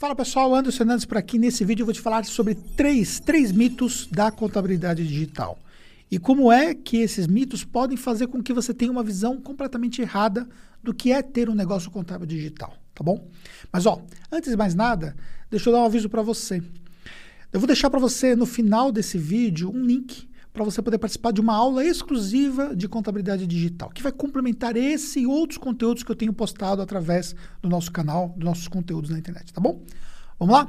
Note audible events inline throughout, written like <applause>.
Fala pessoal, Anderson Fernandes por aqui. Nesse vídeo eu vou te falar sobre três, três mitos da contabilidade digital. E como é que esses mitos podem fazer com que você tenha uma visão completamente errada do que é ter um negócio contábil digital, tá bom? Mas ó, antes de mais nada, deixa eu dar um aviso para você. Eu vou deixar para você no final desse vídeo um link para você poder participar de uma aula exclusiva de contabilidade digital, que vai complementar esse e outros conteúdos que eu tenho postado através do nosso canal, dos nossos conteúdos na internet, tá bom? Vamos lá?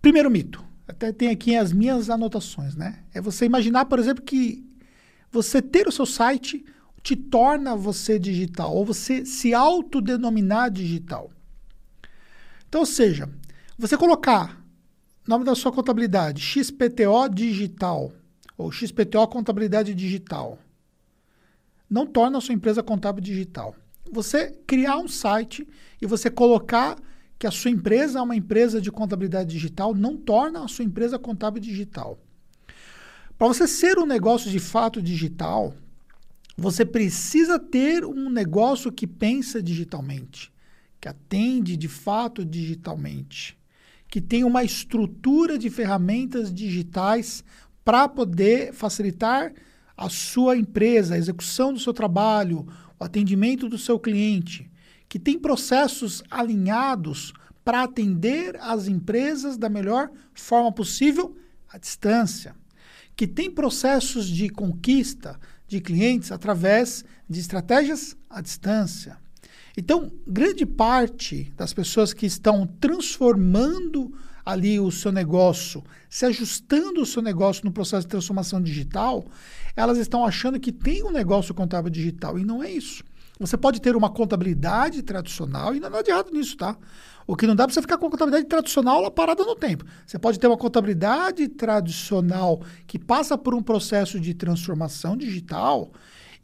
Primeiro mito. Até tem aqui as minhas anotações, né? É você imaginar, por exemplo, que você ter o seu site te torna você digital, ou você se autodenominar digital. Então, ou seja, você colocar nome da sua contabilidade, XPTO digital, ou XPTO Contabilidade Digital, não torna a sua empresa contábil digital. Você criar um site e você colocar que a sua empresa é uma empresa de contabilidade digital não torna a sua empresa contábil digital. Para você ser um negócio de fato digital, você precisa ter um negócio que pensa digitalmente, que atende de fato digitalmente, que tem uma estrutura de ferramentas digitais para poder facilitar a sua empresa, a execução do seu trabalho, o atendimento do seu cliente, que tem processos alinhados para atender as empresas da melhor forma possível à distância, que tem processos de conquista de clientes através de estratégias à distância. Então, grande parte das pessoas que estão transformando ali o seu negócio, se ajustando o seu negócio no processo de transformação digital, elas estão achando que tem um negócio contábil digital e não é isso. Você pode ter uma contabilidade tradicional e não há nada de errado nisso, tá? O que não dá para você ficar com a contabilidade tradicional parada no tempo. Você pode ter uma contabilidade tradicional que passa por um processo de transformação digital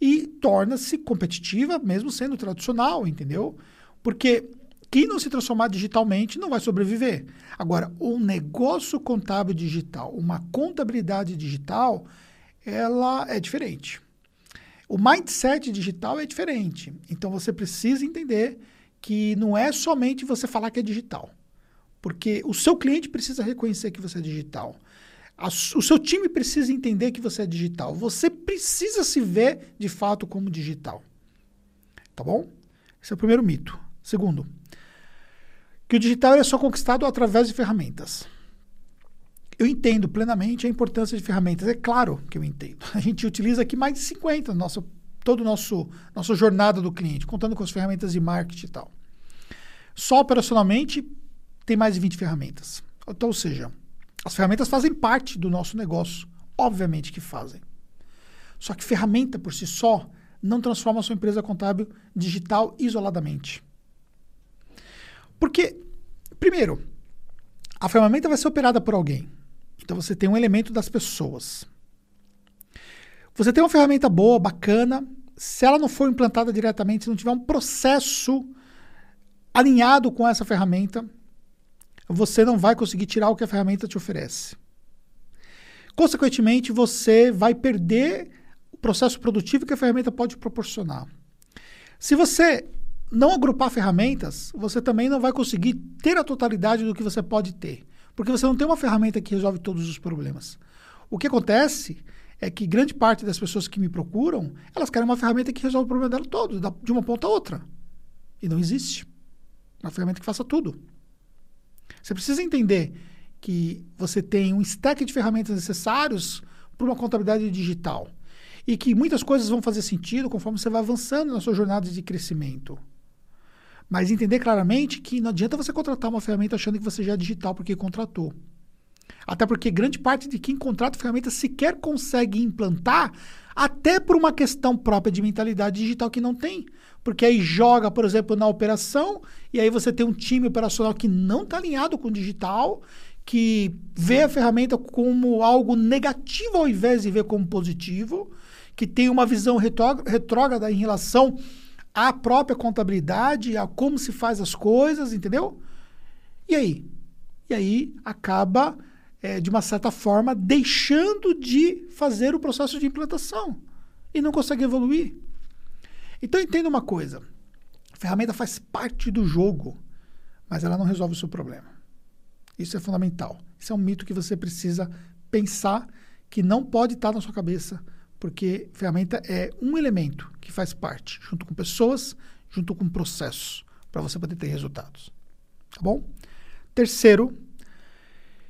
e torna-se competitiva mesmo sendo tradicional, entendeu? Porque quem não se transformar digitalmente não vai sobreviver. Agora, um negócio contábil digital, uma contabilidade digital, ela é diferente. O mindset digital é diferente. Então você precisa entender que não é somente você falar que é digital. Porque o seu cliente precisa reconhecer que você é digital. O seu time precisa entender que você é digital. Você precisa se ver de fato como digital. Tá bom? Esse é o primeiro mito. Segundo, que o digital é só conquistado através de ferramentas. Eu entendo plenamente a importância de ferramentas. É claro que eu entendo. <laughs> A gente utiliza aqui mais de 50 no nosso, todo nosso nossa jornada do cliente, contando com as ferramentas de marketing e tal. Só operacionalmente tem mais de 20 ferramentas. Então, ou seja, as ferramentas fazem parte do nosso negócio. Obviamente que fazem. Só que ferramenta por si só não transforma a sua empresa contábil digital isoladamente. Porque, primeiro, a ferramenta vai ser operada por alguém. Então você tem um elemento das pessoas. Você tem uma ferramenta boa, bacana, se ela não for implantada diretamente, se não tiver um processo alinhado com essa ferramenta, você não vai conseguir tirar o que a ferramenta te oferece. Consequentemente, você vai perder o processo produtivo que a ferramenta pode proporcionar. Se você não agrupar ferramentas, você também não vai conseguir ter a totalidade do que você pode ter. Porque você não tem uma ferramenta que resolve todos os problemas. O que acontece é que grande parte das pessoas que me procuram, elas querem uma ferramenta que resolve o problema dela todo, de uma ponta a outra. E não existe. Uma ferramenta que faça tudo. Você precisa entender que você tem um stack de ferramentas necessários para uma contabilidade digital. E que muitas coisas vão fazer sentido conforme você vai avançando na sua jornada de crescimento. Mas entender claramente que não adianta você contratar uma ferramenta achando que você já é digital porque contratou. Até porque grande parte de quem contrata ferramenta sequer consegue implantar, até por uma questão própria de mentalidade digital que não tem. Porque aí joga, por exemplo, na operação, e aí você tem um time operacional que não está alinhado com o digital, que vê a ferramenta como algo negativo ao invés de ver como positivo, que tem uma visão retrógrada em relação a própria contabilidade, a como se faz as coisas, entendeu? E aí? E aí acaba, é, de uma certa forma, deixando de fazer o processo de implantação e não consegue evoluir. Então entenda uma coisa: a ferramenta faz parte do jogo, mas ela não resolve o seu problema. Isso é fundamental. Isso é um mito que você precisa pensar que não pode estar na sua cabeça, porque ferramenta é um elemento que faz parte, junto com pessoas, junto com processos, para você poder ter resultados. Tá bom? Terceiro,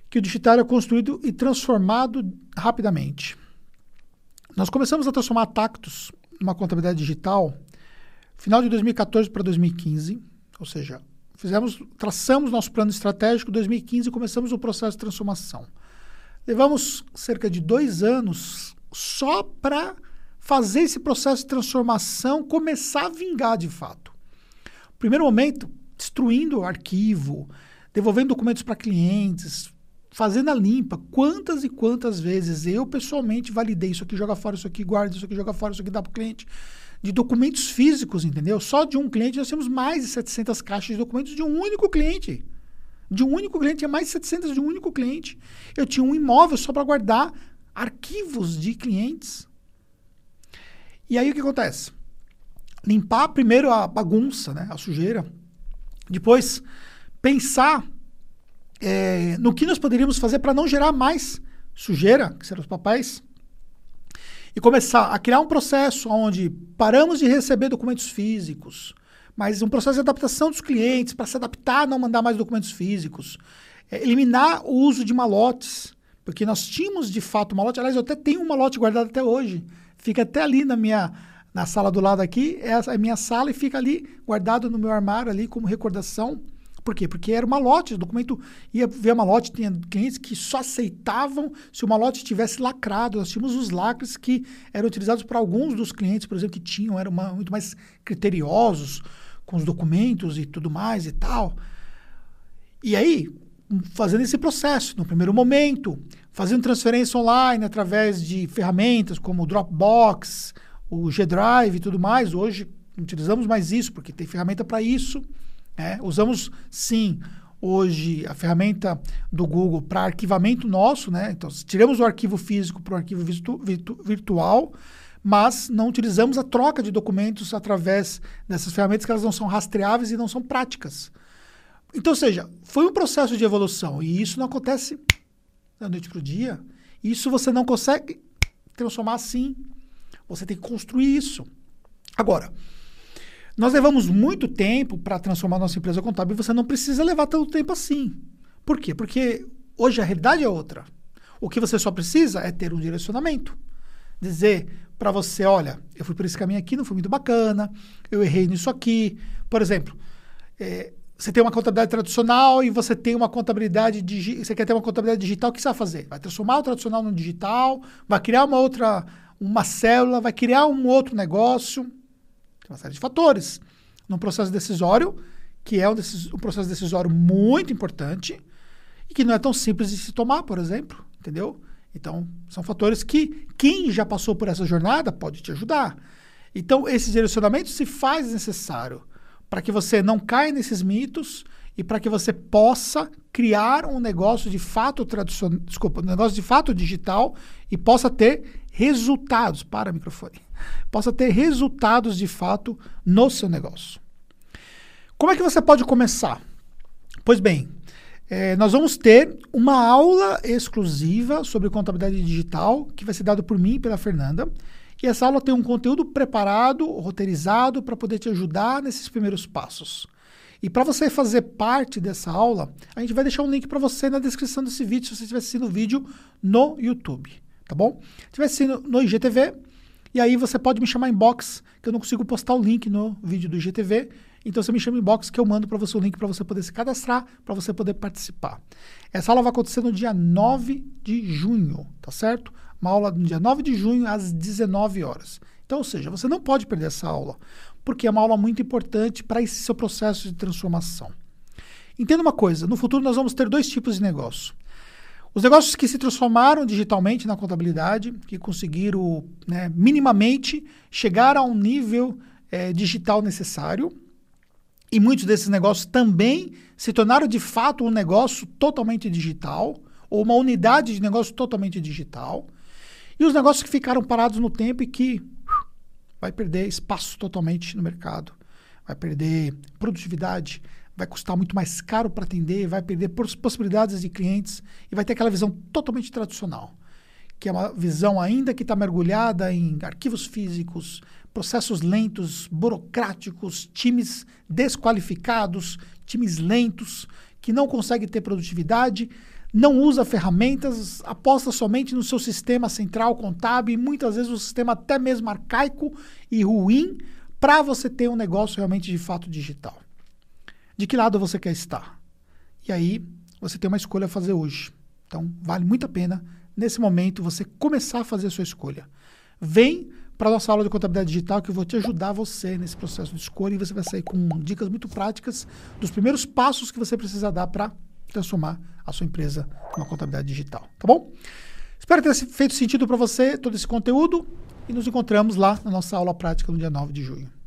que o digital é construído e transformado rapidamente. Nós começamos a transformar Tactus numa contabilidade digital final de 2014 para 2015, ou seja, fizemos, traçamos nosso plano estratégico em 2015 e começamos o processo de transformação. Levamos cerca de dois anos só para fazer esse processo de transformação começar a vingar de fato. Primeiro momento, destruindo o arquivo, devolvendo documentos para clientes, fazendo a limpa. Quantas e quantas vezes eu pessoalmente validei isso aqui, joga fora isso aqui, guarda isso aqui, joga fora isso aqui, dá para o cliente. De documentos físicos, entendeu? Só de um cliente nós temos mais de 700 caixas de documentos de um único cliente. De um único cliente, tinha mais de 700 de um único cliente. Eu tinha um imóvel só para guardar arquivos de clientes. E aí o que acontece? Limpar primeiro a bagunça, né? a sujeira. Depois, pensar é, no que nós poderíamos fazer para não gerar mais sujeira, que serão os papéis, e começar a criar um processo onde paramos de receber documentos físicos, mas um processo de adaptação dos clientes para se adaptar não mandar mais documentos físicos, é, eliminar o uso de malotes, porque nós tínhamos de fato malote, aliás, eu até tenho um malote guardado até hoje, fica até ali na minha na sala do lado aqui, é a minha sala e fica ali guardado no meu armário ali como recordação. Por quê? Porque era uma lote, o documento ia ver uma lote, tinha clientes que só aceitavam se o malote tivesse lacrado. Nós tínhamos os lacres que eram utilizados para alguns dos clientes, por exemplo, que tinham, eram uma, muito mais criteriosos com os documentos e tudo mais e tal. E aí, fazendo esse processo, no primeiro momento, fazendo transferência online através de ferramentas como o Dropbox, o G-Drive e tudo mais. Hoje não utilizamos mais isso, porque tem ferramenta para isso. É, usamos sim hoje a ferramenta do Google para arquivamento nosso, né? Então, tiramos o arquivo físico para o arquivo virtu virtu virtual, mas não utilizamos a troca de documentos através dessas ferramentas que elas não são rastreáveis e não são práticas. Então, seja, foi um processo de evolução e isso não acontece da noite para o dia. Isso você não consegue transformar assim. Você tem que construir isso. Agora, nós levamos muito tempo para transformar nossa empresa contábil e você não precisa levar tanto tempo assim. Por quê? Porque hoje a realidade é outra. O que você só precisa é ter um direcionamento. Dizer para você, olha, eu fui por esse caminho aqui, não foi muito bacana, eu errei nisso aqui. Por exemplo, é, você tem uma contabilidade tradicional e você tem uma contabilidade digital, você quer ter uma contabilidade digital, o que você vai fazer? Vai transformar o tradicional no digital, vai criar uma outra, uma célula, vai criar um outro negócio uma série de fatores. Num processo decisório, que é um, um processo decisório muito importante e que não é tão simples de se tomar, por exemplo, entendeu? Então, são fatores que quem já passou por essa jornada pode te ajudar. Então, esse direcionamento se faz necessário para que você não caia nesses mitos e para que você possa criar um negócio de fato tradicional, desculpa, um negócio de fato digital e possa ter resultados para microfone possa ter resultados de fato no seu negócio. Como é que você pode começar? Pois bem, é, nós vamos ter uma aula exclusiva sobre contabilidade digital que vai ser dada por mim e pela Fernanda. E essa aula tem um conteúdo preparado, roteirizado, para poder te ajudar nesses primeiros passos. E para você fazer parte dessa aula, a gente vai deixar um link para você na descrição desse vídeo, se você estiver assistindo o vídeo no YouTube, tá bom? Se estiver assistindo no IGTV, e aí você pode me chamar em box, que eu não consigo postar o link no vídeo do IGTV. Então você me chama em box que eu mando para você o link para você poder se cadastrar, para você poder participar. Essa aula vai acontecer no dia 9 de junho, tá certo? Uma aula no dia 9 de junho às 19 horas. Então, ou seja, você não pode perder essa aula, porque é uma aula muito importante para esse seu processo de transformação. Entenda uma coisa, no futuro nós vamos ter dois tipos de negócio. Os negócios que se transformaram digitalmente na contabilidade, que conseguiram né, minimamente chegar a um nível é, digital necessário, e muitos desses negócios também se tornaram de fato um negócio totalmente digital, ou uma unidade de negócio totalmente digital, e os negócios que ficaram parados no tempo e que vai perder espaço totalmente no mercado, vai perder produtividade, vai custar muito mais caro para atender, vai perder possibilidades de clientes e vai ter aquela visão totalmente tradicional, que é uma visão ainda que está mergulhada em arquivos físicos, processos lentos, burocráticos, times desqualificados, times lentos, que não conseguem ter produtividade, não usa ferramentas, aposta somente no seu sistema central contábil e muitas vezes um sistema até mesmo arcaico e ruim para você ter um negócio realmente de fato digital. De que lado você quer estar? E aí você tem uma escolha a fazer hoje. Então vale muito a pena nesse momento você começar a fazer a sua escolha. Vem para a nossa aula de contabilidade digital que eu vou te ajudar você nesse processo de escolha e você vai sair com dicas muito práticas dos primeiros passos que você precisa dar para transformar a sua empresa numa contabilidade digital, tá bom? Espero ter feito sentido para você todo esse conteúdo e nos encontramos lá na nossa aula prática no dia 9 de junho.